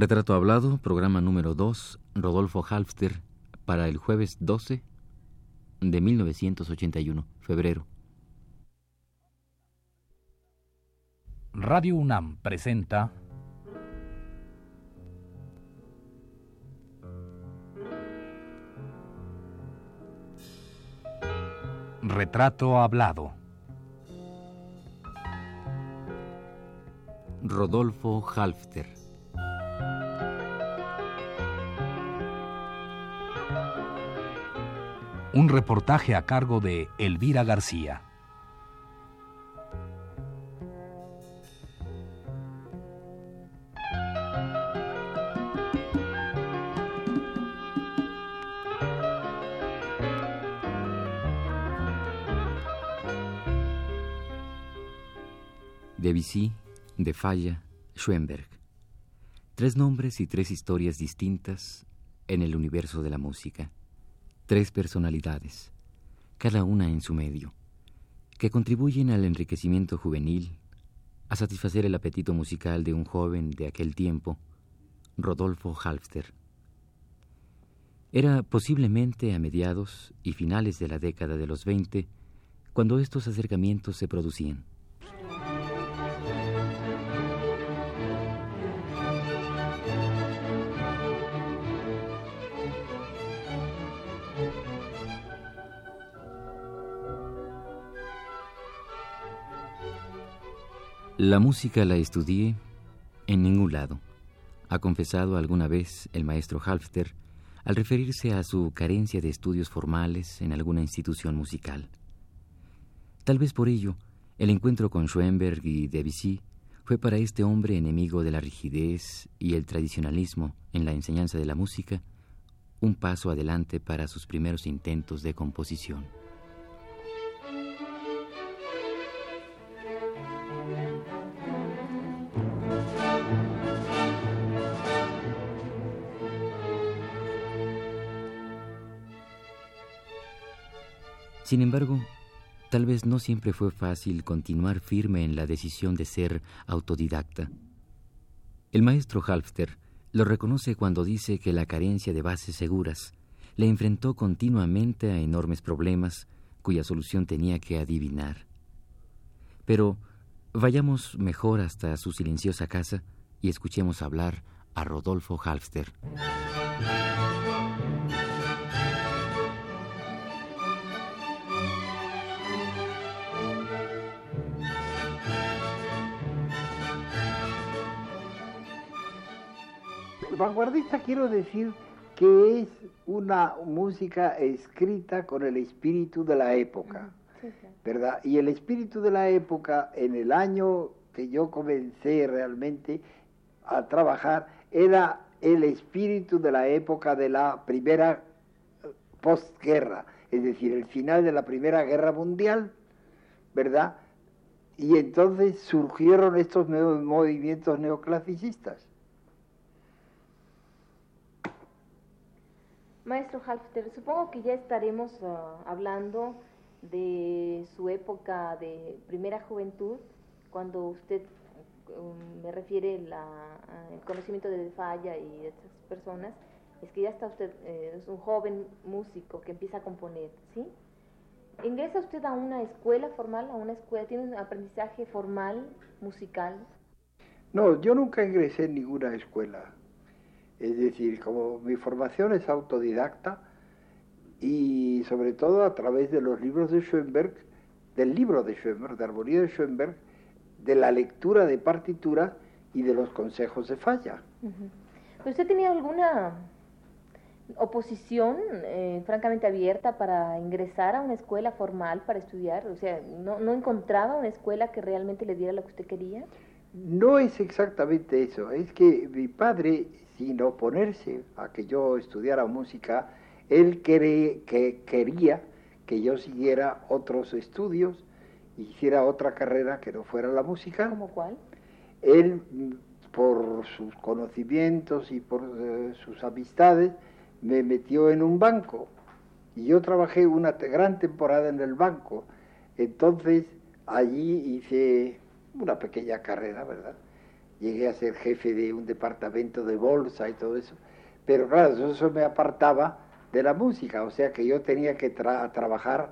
Retrato Hablado, programa número 2, Rodolfo Halfter, para el jueves 12 de 1981, febrero. Radio UNAM presenta Retrato Hablado. Rodolfo Halfter. Un reportaje a cargo de Elvira García. Debussy, De Falla, Schoenberg. Tres nombres y tres historias distintas en el universo de la música. Tres personalidades, cada una en su medio, que contribuyen al enriquecimiento juvenil, a satisfacer el apetito musical de un joven de aquel tiempo, Rodolfo Halfter. Era posiblemente a mediados y finales de la década de los 20 cuando estos acercamientos se producían. La música la estudié en ningún lado, ha confesado alguna vez el maestro Halfter al referirse a su carencia de estudios formales en alguna institución musical. Tal vez por ello, el encuentro con Schoenberg y Debussy fue para este hombre enemigo de la rigidez y el tradicionalismo en la enseñanza de la música un paso adelante para sus primeros intentos de composición. Sin embargo, tal vez no siempre fue fácil continuar firme en la decisión de ser autodidacta. El maestro Halfter lo reconoce cuando dice que la carencia de bases seguras le enfrentó continuamente a enormes problemas cuya solución tenía que adivinar. Pero vayamos mejor hasta su silenciosa casa y escuchemos hablar a Rodolfo Halfter. Vanguardista quiero decir que es una música escrita con el espíritu de la época, ¿verdad? Y el espíritu de la época en el año que yo comencé realmente a trabajar era el espíritu de la época de la primera eh, postguerra, es decir, el final de la Primera Guerra Mundial, ¿verdad? Y entonces surgieron estos nuevos movimientos neoclasicistas. Maestro Halfter, supongo que ya estaremos ah, hablando de su época de primera juventud, cuando usted um, me refiere la, el conocimiento de Falla y de estas personas, es que ya está usted, eh, es un joven músico que empieza a componer, ¿sí? ¿Ingresa usted a una escuela formal, a una escuela, tiene un aprendizaje formal, musical? No, yo nunca ingresé en ninguna escuela. Es decir, como mi formación es autodidacta y sobre todo a través de los libros de Schoenberg, del libro de Schoenberg, de armonía de Schoenberg, de la lectura de partitura y de los consejos de falla. ¿Usted tenía alguna oposición eh, francamente abierta para ingresar a una escuela formal para estudiar? O sea, ¿no, ¿no encontraba una escuela que realmente le diera lo que usted quería? No es exactamente eso, es que mi padre sin oponerse a que yo estudiara música, él que quería que yo siguiera otros estudios, hiciera otra carrera que no fuera la música. ¿Cómo cuál? Él, por sus conocimientos y por eh, sus amistades, me metió en un banco. Y yo trabajé una gran temporada en el banco. Entonces, allí hice una pequeña carrera, ¿verdad? Llegué a ser jefe de un departamento de bolsa y todo eso. Pero claro, eso me apartaba de la música, o sea que yo tenía que trabajar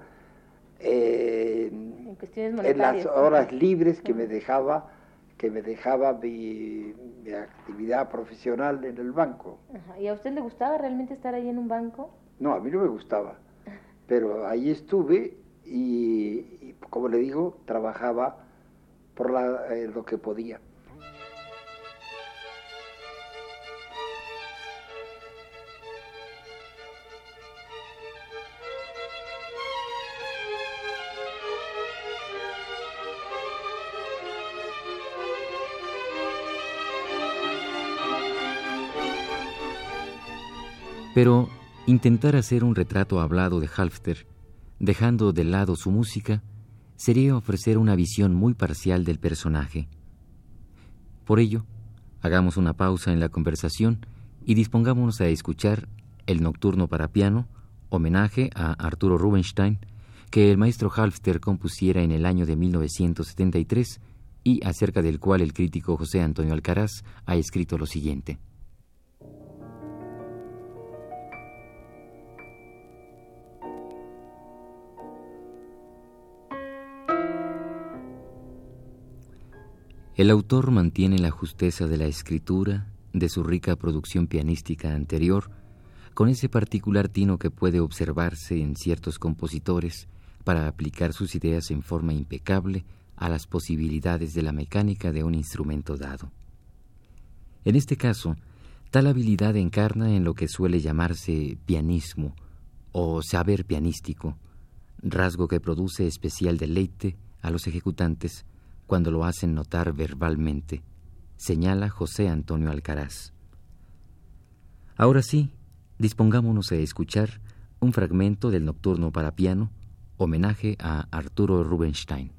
eh, en, las horas libres que me dejaba que me dejaba mi, actividad profesional en el banco. ¿Y a usted le gustaba realmente estar ahí en un banco? No, a mí no me gustaba, pero ahí estuve y, como le digo, trabajaba por eh, lo que podía. Pero intentar hacer un retrato hablado de Halfter, dejando de lado su música, sería ofrecer una visión muy parcial del personaje. Por ello, hagamos una pausa en la conversación y dispongámonos a escuchar el Nocturno para piano, homenaje a Arturo Rubinstein, que el maestro Halfter compusiera en el año de 1973 y acerca del cual el crítico José Antonio Alcaraz ha escrito lo siguiente. El autor mantiene la justeza de la escritura, de su rica producción pianística anterior, con ese particular tino que puede observarse en ciertos compositores para aplicar sus ideas en forma impecable a las posibilidades de la mecánica de un instrumento dado. En este caso, tal habilidad encarna en lo que suele llamarse pianismo o saber pianístico, rasgo que produce especial deleite a los ejecutantes cuando lo hacen notar verbalmente, señala José Antonio Alcaraz. Ahora sí, dispongámonos a escuchar un fragmento del Nocturno para piano, homenaje a Arturo Rubinstein.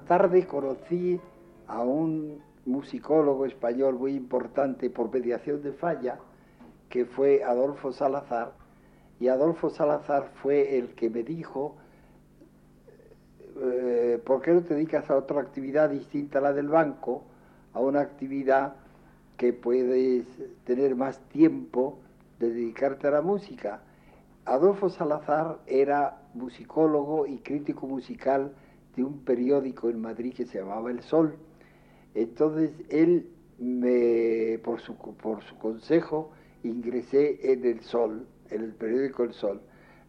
Tarde conocí a un musicólogo español muy importante por mediación de falla, que fue Adolfo Salazar, y Adolfo Salazar fue el que me dijo, eh, ¿por qué no te dedicas a otra actividad distinta a la del banco, a una actividad que puedes tener más tiempo de dedicarte a la música? Adolfo Salazar era musicólogo y crítico musical de un periódico en Madrid que se llamaba El Sol. Entonces él, me, por, su, por su consejo, ingresé en El Sol, en el periódico El Sol,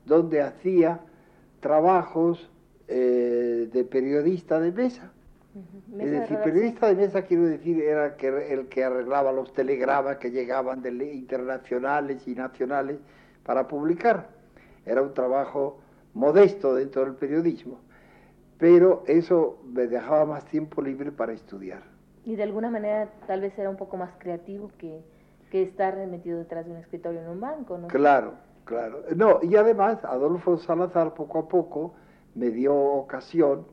donde hacía trabajos eh, de periodista de mesa. Es decir, periodista de mesa quiero decir era que, el que arreglaba los telegramas que llegaban de internacionales y nacionales para publicar. Era un trabajo modesto dentro del periodismo pero eso me dejaba más tiempo libre para estudiar. Y de alguna manera tal vez era un poco más creativo que, que estar metido detrás de un escritorio en un banco, ¿no? Claro, claro. No, y además Adolfo Salazar poco a poco me dio ocasión,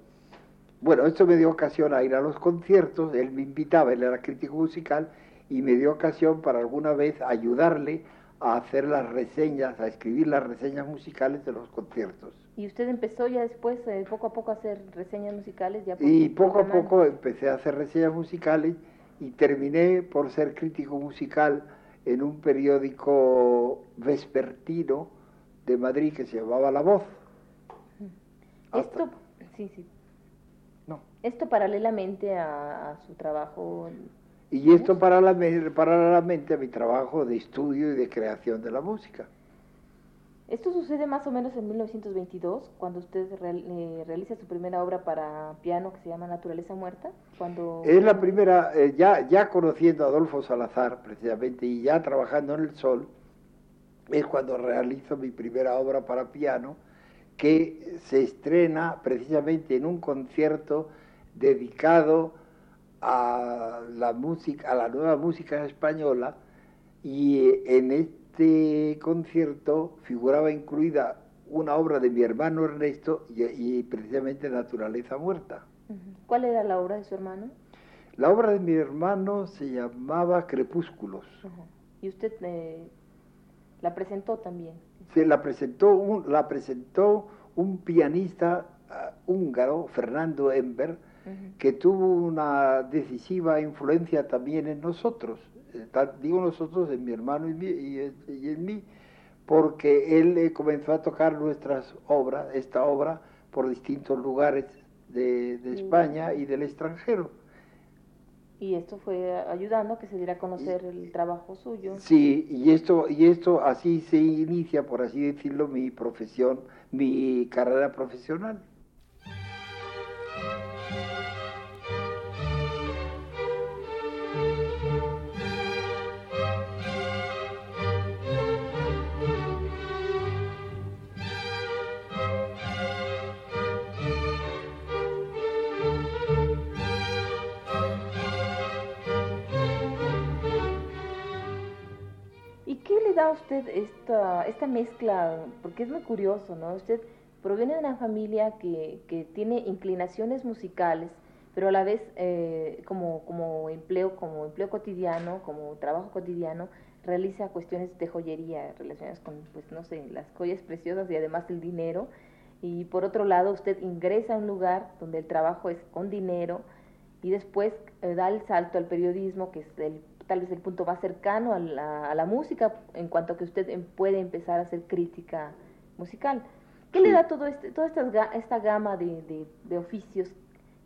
bueno, esto me dio ocasión a ir a los conciertos, él me invitaba, él era crítico musical, y me dio ocasión para alguna vez ayudarle a hacer las reseñas, a escribir las reseñas musicales de los conciertos. ¿Y usted empezó ya después, eh, poco a poco, a hacer reseñas musicales? Ya y poco a poco empecé a hacer reseñas musicales y terminé por ser crítico musical en un periódico vespertino de Madrid que se llamaba La Voz. Esto, sí, sí. No. Esto paralelamente a, su trabajo. Y esto paralelamente a mi trabajo de estudio y de creación de la música. Esto sucede más o menos en 1922, cuando usted eh, realiza su primera obra para piano que se llama Naturaleza Muerta. Cuando... Es la primera, eh, ya, ya conociendo a Adolfo Salazar precisamente y ya trabajando en el sol, es cuando realizo mi primera obra para piano que se estrena precisamente en un concierto dedicado a la música, a la nueva música española y en este concierto figuraba incluida una obra de mi hermano Ernesto y, precisamente Naturaleza Muerta. ¿Cuál era la obra de su hermano? La obra de mi hermano se llamaba Crepúsculos. ¿Y usted eh, la presentó también? Se la presentó un, la presentó un pianista ah, húngaro, Fernando Ember, que tuvo una decisiva influencia también en nosotros, digo nosotros, en mi hermano y, en mí, porque él eh, comenzó a tocar nuestras obras, esta obra, por distintos lugares de, España y del extranjero. Y esto fue ayudando a que se diera a conocer el trabajo suyo. Sí, y esto, y esto así se inicia, por así decirlo, mi profesión, mi carrera profesional. Usted esta, esta mezcla? Porque es muy curioso, ¿no? Usted proviene de una familia que, que tiene inclinaciones musicales, pero a la vez eh, como, como, empleo, como empleo cotidiano, como trabajo cotidiano, realiza cuestiones de joyería relacionadas con, pues no sé, las joyas preciosas y además el dinero. Y por otro lado, usted ingresa a un lugar donde el trabajo es con dinero y después eh, da el salto al periodismo, que es el tal vez el punto más cercano a la, música en cuanto a que usted em, puede empezar a hacer crítica musical. ¿Qué le da todo este, toda esta, esta gama de, de, oficios?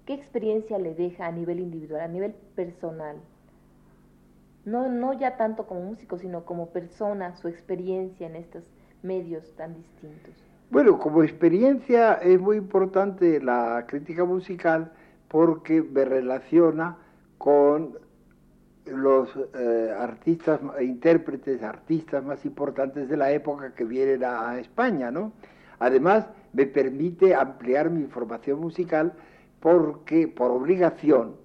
¿Qué experiencia le deja a nivel individual, a nivel personal? No, no ya tanto como músico, sino como persona, su experiencia en estos medios tan distintos. Bueno, como experiencia es muy importante la crítica musical porque me relaciona con los eh, artistas, intérpretes, artistas más importantes de la época que vienen a, España, ¿no? Además, me permite ampliar mi formación musical porque por obligación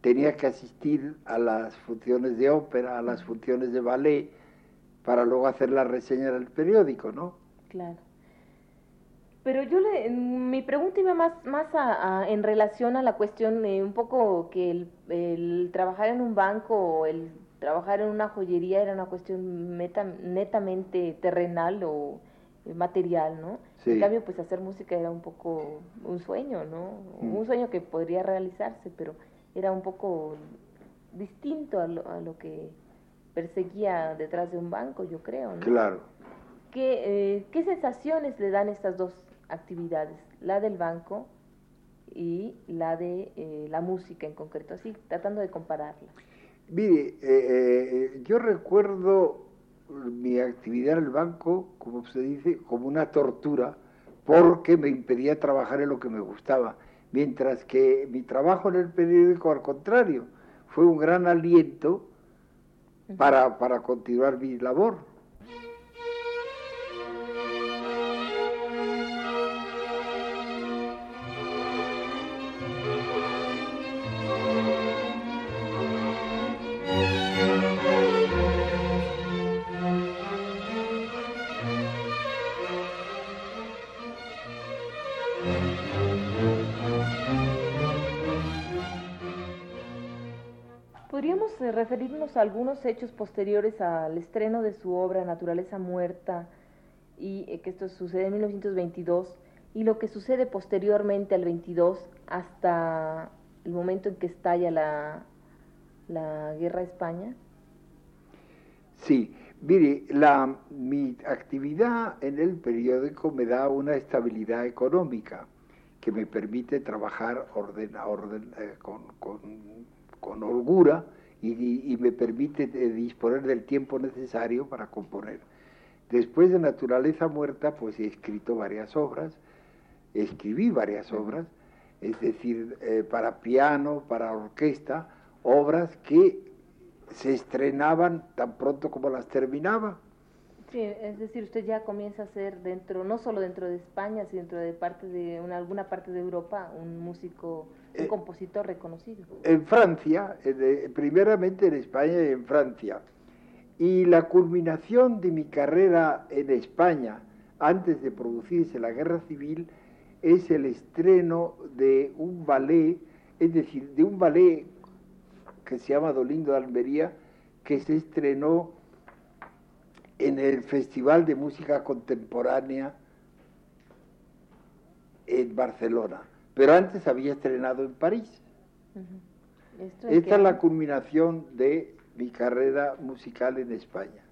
tenía que asistir a las funciones de ópera, a las funciones de ballet, para luego hacer la reseña en el periódico, ¿no? Claro. Pero yo le, mi pregunta iba más, más a, en relación a la cuestión de un poco que el, trabajar en un banco o el trabajar en una joyería era una cuestión netamente terrenal o material, ¿no? En cambio, pues hacer música era un poco un sueño, ¿no? Mm. Un sueño que podría realizarse, pero era un poco distinto a lo, a lo que perseguía detrás de un banco, yo creo, ¿no? Claro. ¿Qué, eh, ¿Qué sensaciones le dan estas dos actividades, la del banco y la de eh, la música en concreto, así tratando de compararla. Mire, eh, eh, yo recuerdo mi actividad en el banco, como se dice, como una tortura, porque me impedía trabajar en lo que me gustaba, mientras que mi trabajo en el periódico, al contrario, fue un gran aliento para, para continuar mi labor. Algunos hechos posteriores al estreno de su obra Naturaleza Muerta, y eh, que esto sucede en 1922, y lo que sucede posteriormente al 22 hasta el momento en que estalla la, la guerra España? Sí, mire, la, mi actividad en el periódico me da una estabilidad económica que me permite trabajar orden, orden, eh, con, con, con, holgura y, y me permite eh, disponer del tiempo necesario para componer. Después de Naturaleza Muerta, pues he escrito varias obras, escribí varias obras, es decir, eh, para piano, para orquesta, obras que se estrenaban tan pronto como las terminaba. Sí, es decir, usted ya comienza a ser dentro, no solo dentro de España, sino dentro de parte de una, alguna parte de Europa, un músico, un eh, compositor reconocido. En Francia, eh, primeramente en España y en Francia. Y la culminación de mi carrera en España, antes de producirse la guerra civil, es el estreno de un ballet, es decir, de un ballet que se llama Dolindo de Almería, que se estrenó en el Festival de Música Contemporánea en Barcelona, pero antes había estrenado en París. Esta es la culminación de mi carrera musical en España.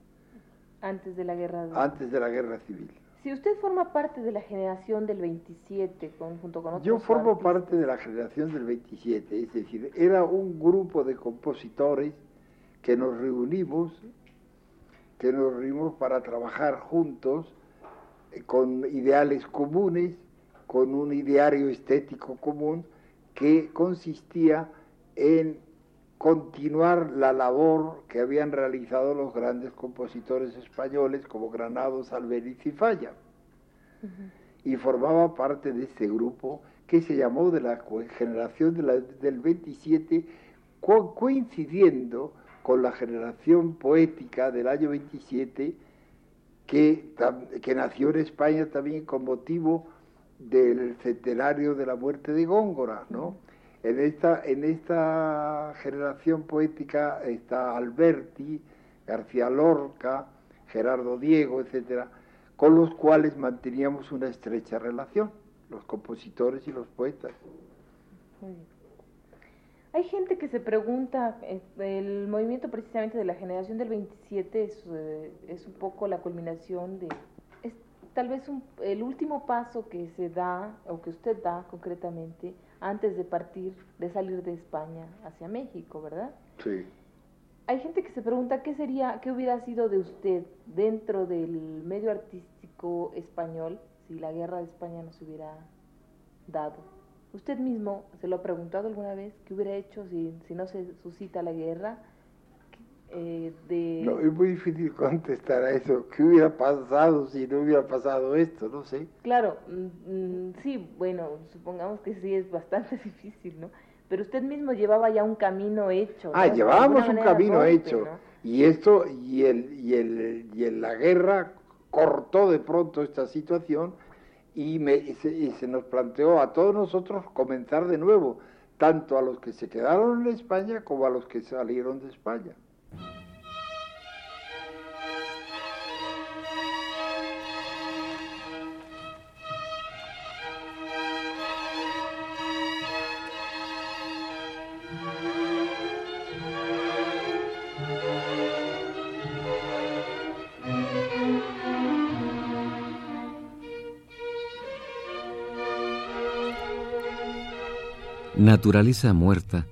Antes de la guerra. Antes de la guerra civil. Si usted forma parte de la generación del 27, junto con otros Yo formo parte de la generación del 27, es decir, era un grupo de compositores que nos reunimos, que nos reunimos para trabajar juntos eh, con ideales comunes, con un ideario estético común que consistía en continuar la labor que habían realizado los grandes compositores españoles como Granados, Albeniz y Falla. Y formaba parte de este grupo que se llamó de la generación del 27, coincidiendo con la generación poética del año 27, que, que nació en España también con motivo del centenario de la muerte de Góngora, ¿no? En esta, en esta generación poética está Alberti, García Lorca, Gerardo Diego, etcétera, con los cuales manteníamos una estrecha relación, los compositores y los poetas. Hay gente que se pregunta, eh, el movimiento precisamente de la generación del 27 es, eh, es un poco la culminación de, tal vez el último paso que se da, o que usted da concretamente, antes de partir, de salir de España hacia México, ¿verdad? Sí. Hay gente que se pregunta qué sería, qué hubiera sido de usted dentro del medio artístico español si la guerra de España no se hubiera dado. ¿Usted mismo se lo ha preguntado alguna vez qué hubiera hecho si, si no se suscita la guerra? Eh, de... No, es muy difícil contestar a eso. ¿Qué hubiera pasado si no hubiera pasado esto? No sé. Claro, mm, mm, sí, bueno, supongamos que sí es bastante difícil, ¿no? Pero usted mismo llevaba ya un camino hecho. Ah, llevábamos un camino hecho. Y esto, y, el, y, el, y la guerra cortó de pronto esta situación y, me, y se nos planteó a todos nosotros comenzar de nuevo, tanto a los que se quedaron en España como a los que salieron de España. Naturaleza Muerta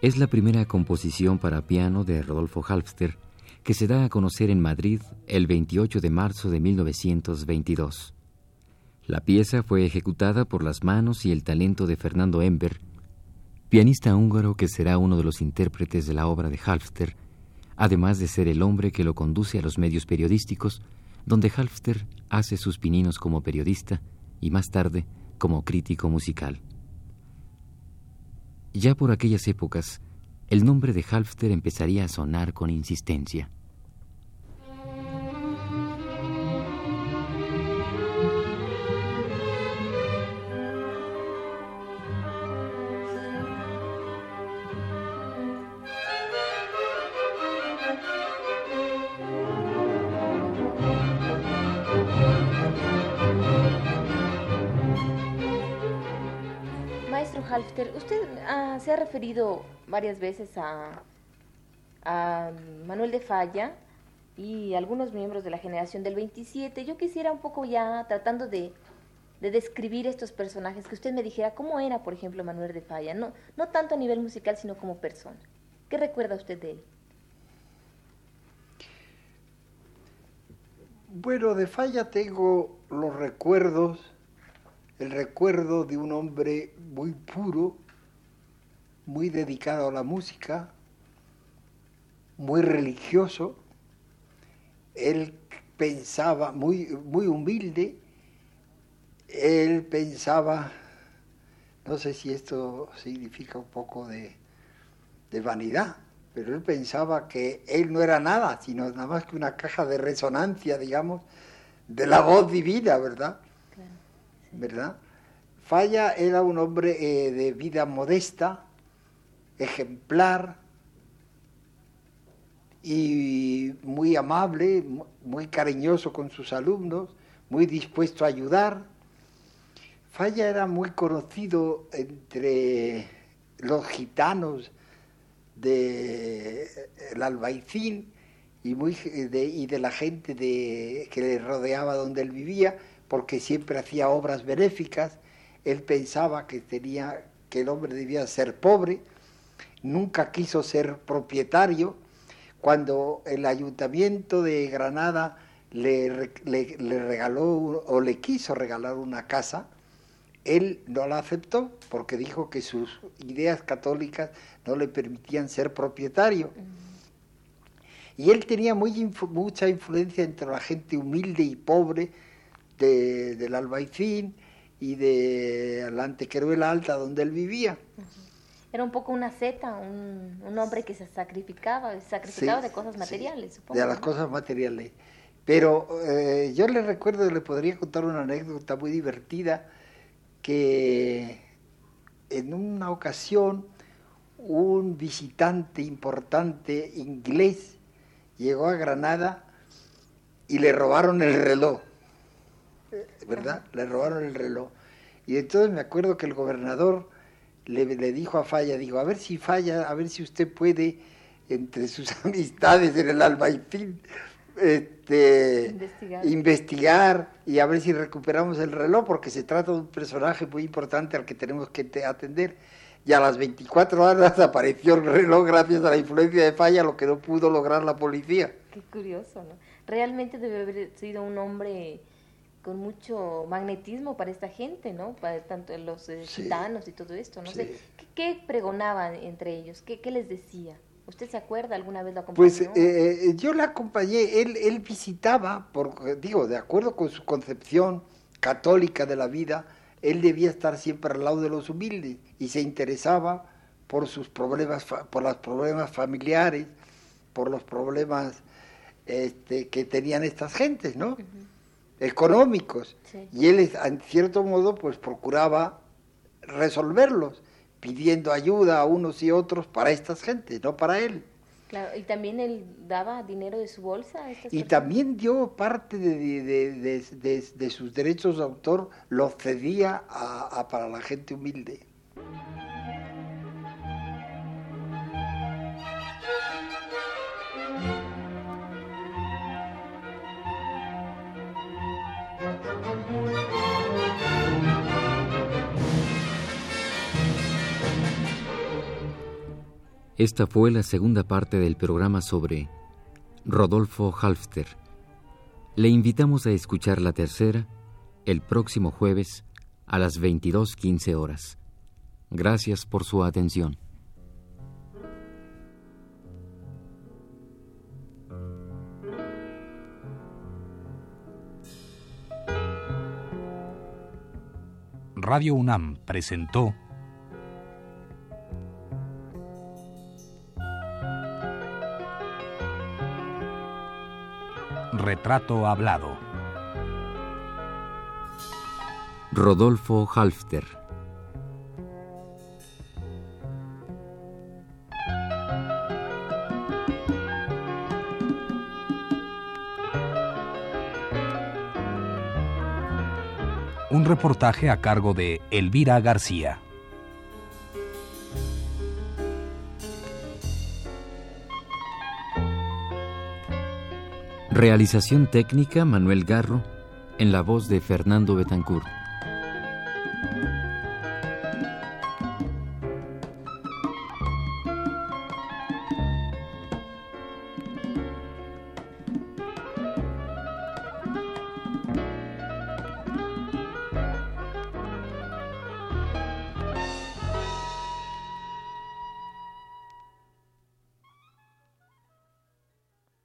es la primera composición para piano de Rodolfo Halfster que se da a conocer en Madrid el 28 de marzo de 1922. La pieza fue ejecutada por las manos y el talento de Fernando Ember, pianista húngaro que será uno de los intérpretes de la obra de Halfster, además de ser el hombre que lo conduce a los medios periodísticos, donde Halfster hace sus pininos como periodista y más tarde como crítico musical. Ya por aquellas épocas, el nombre de Halfter empezaría a sonar con insistencia. Halfter, usted ah, se ha referido varias veces a, Manuel de Falla y algunos miembros de la generación del 27. Yo quisiera un poco ya, tratando de, describir estos personajes, que usted me dijera cómo era, por ejemplo, Manuel de Falla, no, no tanto a nivel musical, sino como persona. ¿Qué recuerda usted de él? Bueno, de Falla tengo los recuerdos, el recuerdo de un hombre muy puro, muy dedicado a la música, muy religioso. Él pensaba, muy, muy humilde, él pensaba, no sé si esto significa un poco de, de vanidad, pero él pensaba que él no era nada, sino nada más que una caja de resonancia, digamos, de la voz divina, ¿verdad? ¿Verdad? Falla era un hombre eh, de vida modesta, ejemplar y muy amable, muy cariñoso con sus alumnos, muy dispuesto a ayudar. Falla era muy conocido entre los gitanos, del el albaicín y, muy, de, y de la gente de, que le rodeaba donde él vivía, porque siempre hacía obras benéficas. Él pensaba que, tenía, que el hombre debía ser pobre, nunca quiso ser propietario. Cuando el ayuntamiento de Granada le, le, le regaló o le quiso regalar una casa, él no la aceptó porque dijo que sus ideas católicas no le permitían ser propietario. Y él tenía muy, mucha influencia entre la gente humilde y pobre de, del Albaicín y de la Antequeruela Alta donde él vivía. Era un poco una zeta, un, hombre que se sacrificaba, sacrificaba de cosas materiales, supongo. De las cosas materiales. Pero eh, yo le recuerdo, le podría contar una anécdota muy divertida, que en una ocasión un visitante importante inglés llegó a Granada y le robaron el reloj, ¿verdad? Le robaron el reloj. Y entonces me acuerdo que el gobernador le, dijo a Falla, digo, a ver si Falla, a ver si usted puede, entre sus amistades en el Albaicín, este, investigar. y a ver si recuperamos el reloj, porque se trata de un personaje muy importante al que tenemos que atender. Y a las 24 horas apareció el reloj gracias a la influencia de Falla, lo que no pudo lograr la policía. Qué curioso, ¿no? Realmente debe haber sido un hombre con mucho magnetismo para esta gente, ¿no? Para tanto los eh, gitanos y todo esto, no sé. ¿Qué, pregonaban entre ellos? ¿Qué, ¿Qué les decía? ¿Usted se acuerda alguna vez lo acompañó? Pues eh, eh, yo la acompañé, él, él visitaba, por, digo, de acuerdo con su concepción católica de la vida, él debía estar siempre al lado de los humildes y se interesaba por sus problemas, por los problemas familiares, por los problemas este, que tenían estas gentes, ¿no? Económicos. Y él, en cierto modo, pues procuraba resolverlos pidiendo ayuda a unos y otros para estas gentes, no para él. Claro, y también él daba dinero de su bolsa. A estas y también dio parte de, sus derechos de autor, los cedía a, para la gente humilde. Esta fue la segunda parte del programa sobre Rodolfo Halfter. Le invitamos a escuchar la tercera el próximo jueves a las 22.15 horas. Gracias por su atención. Radio UNAM presentó Retrato Hablado. Rodolfo Halfter. Un reportaje a cargo de Elvira García. Realización técnica Manuel Garro, en la voz de Fernando Betancourt.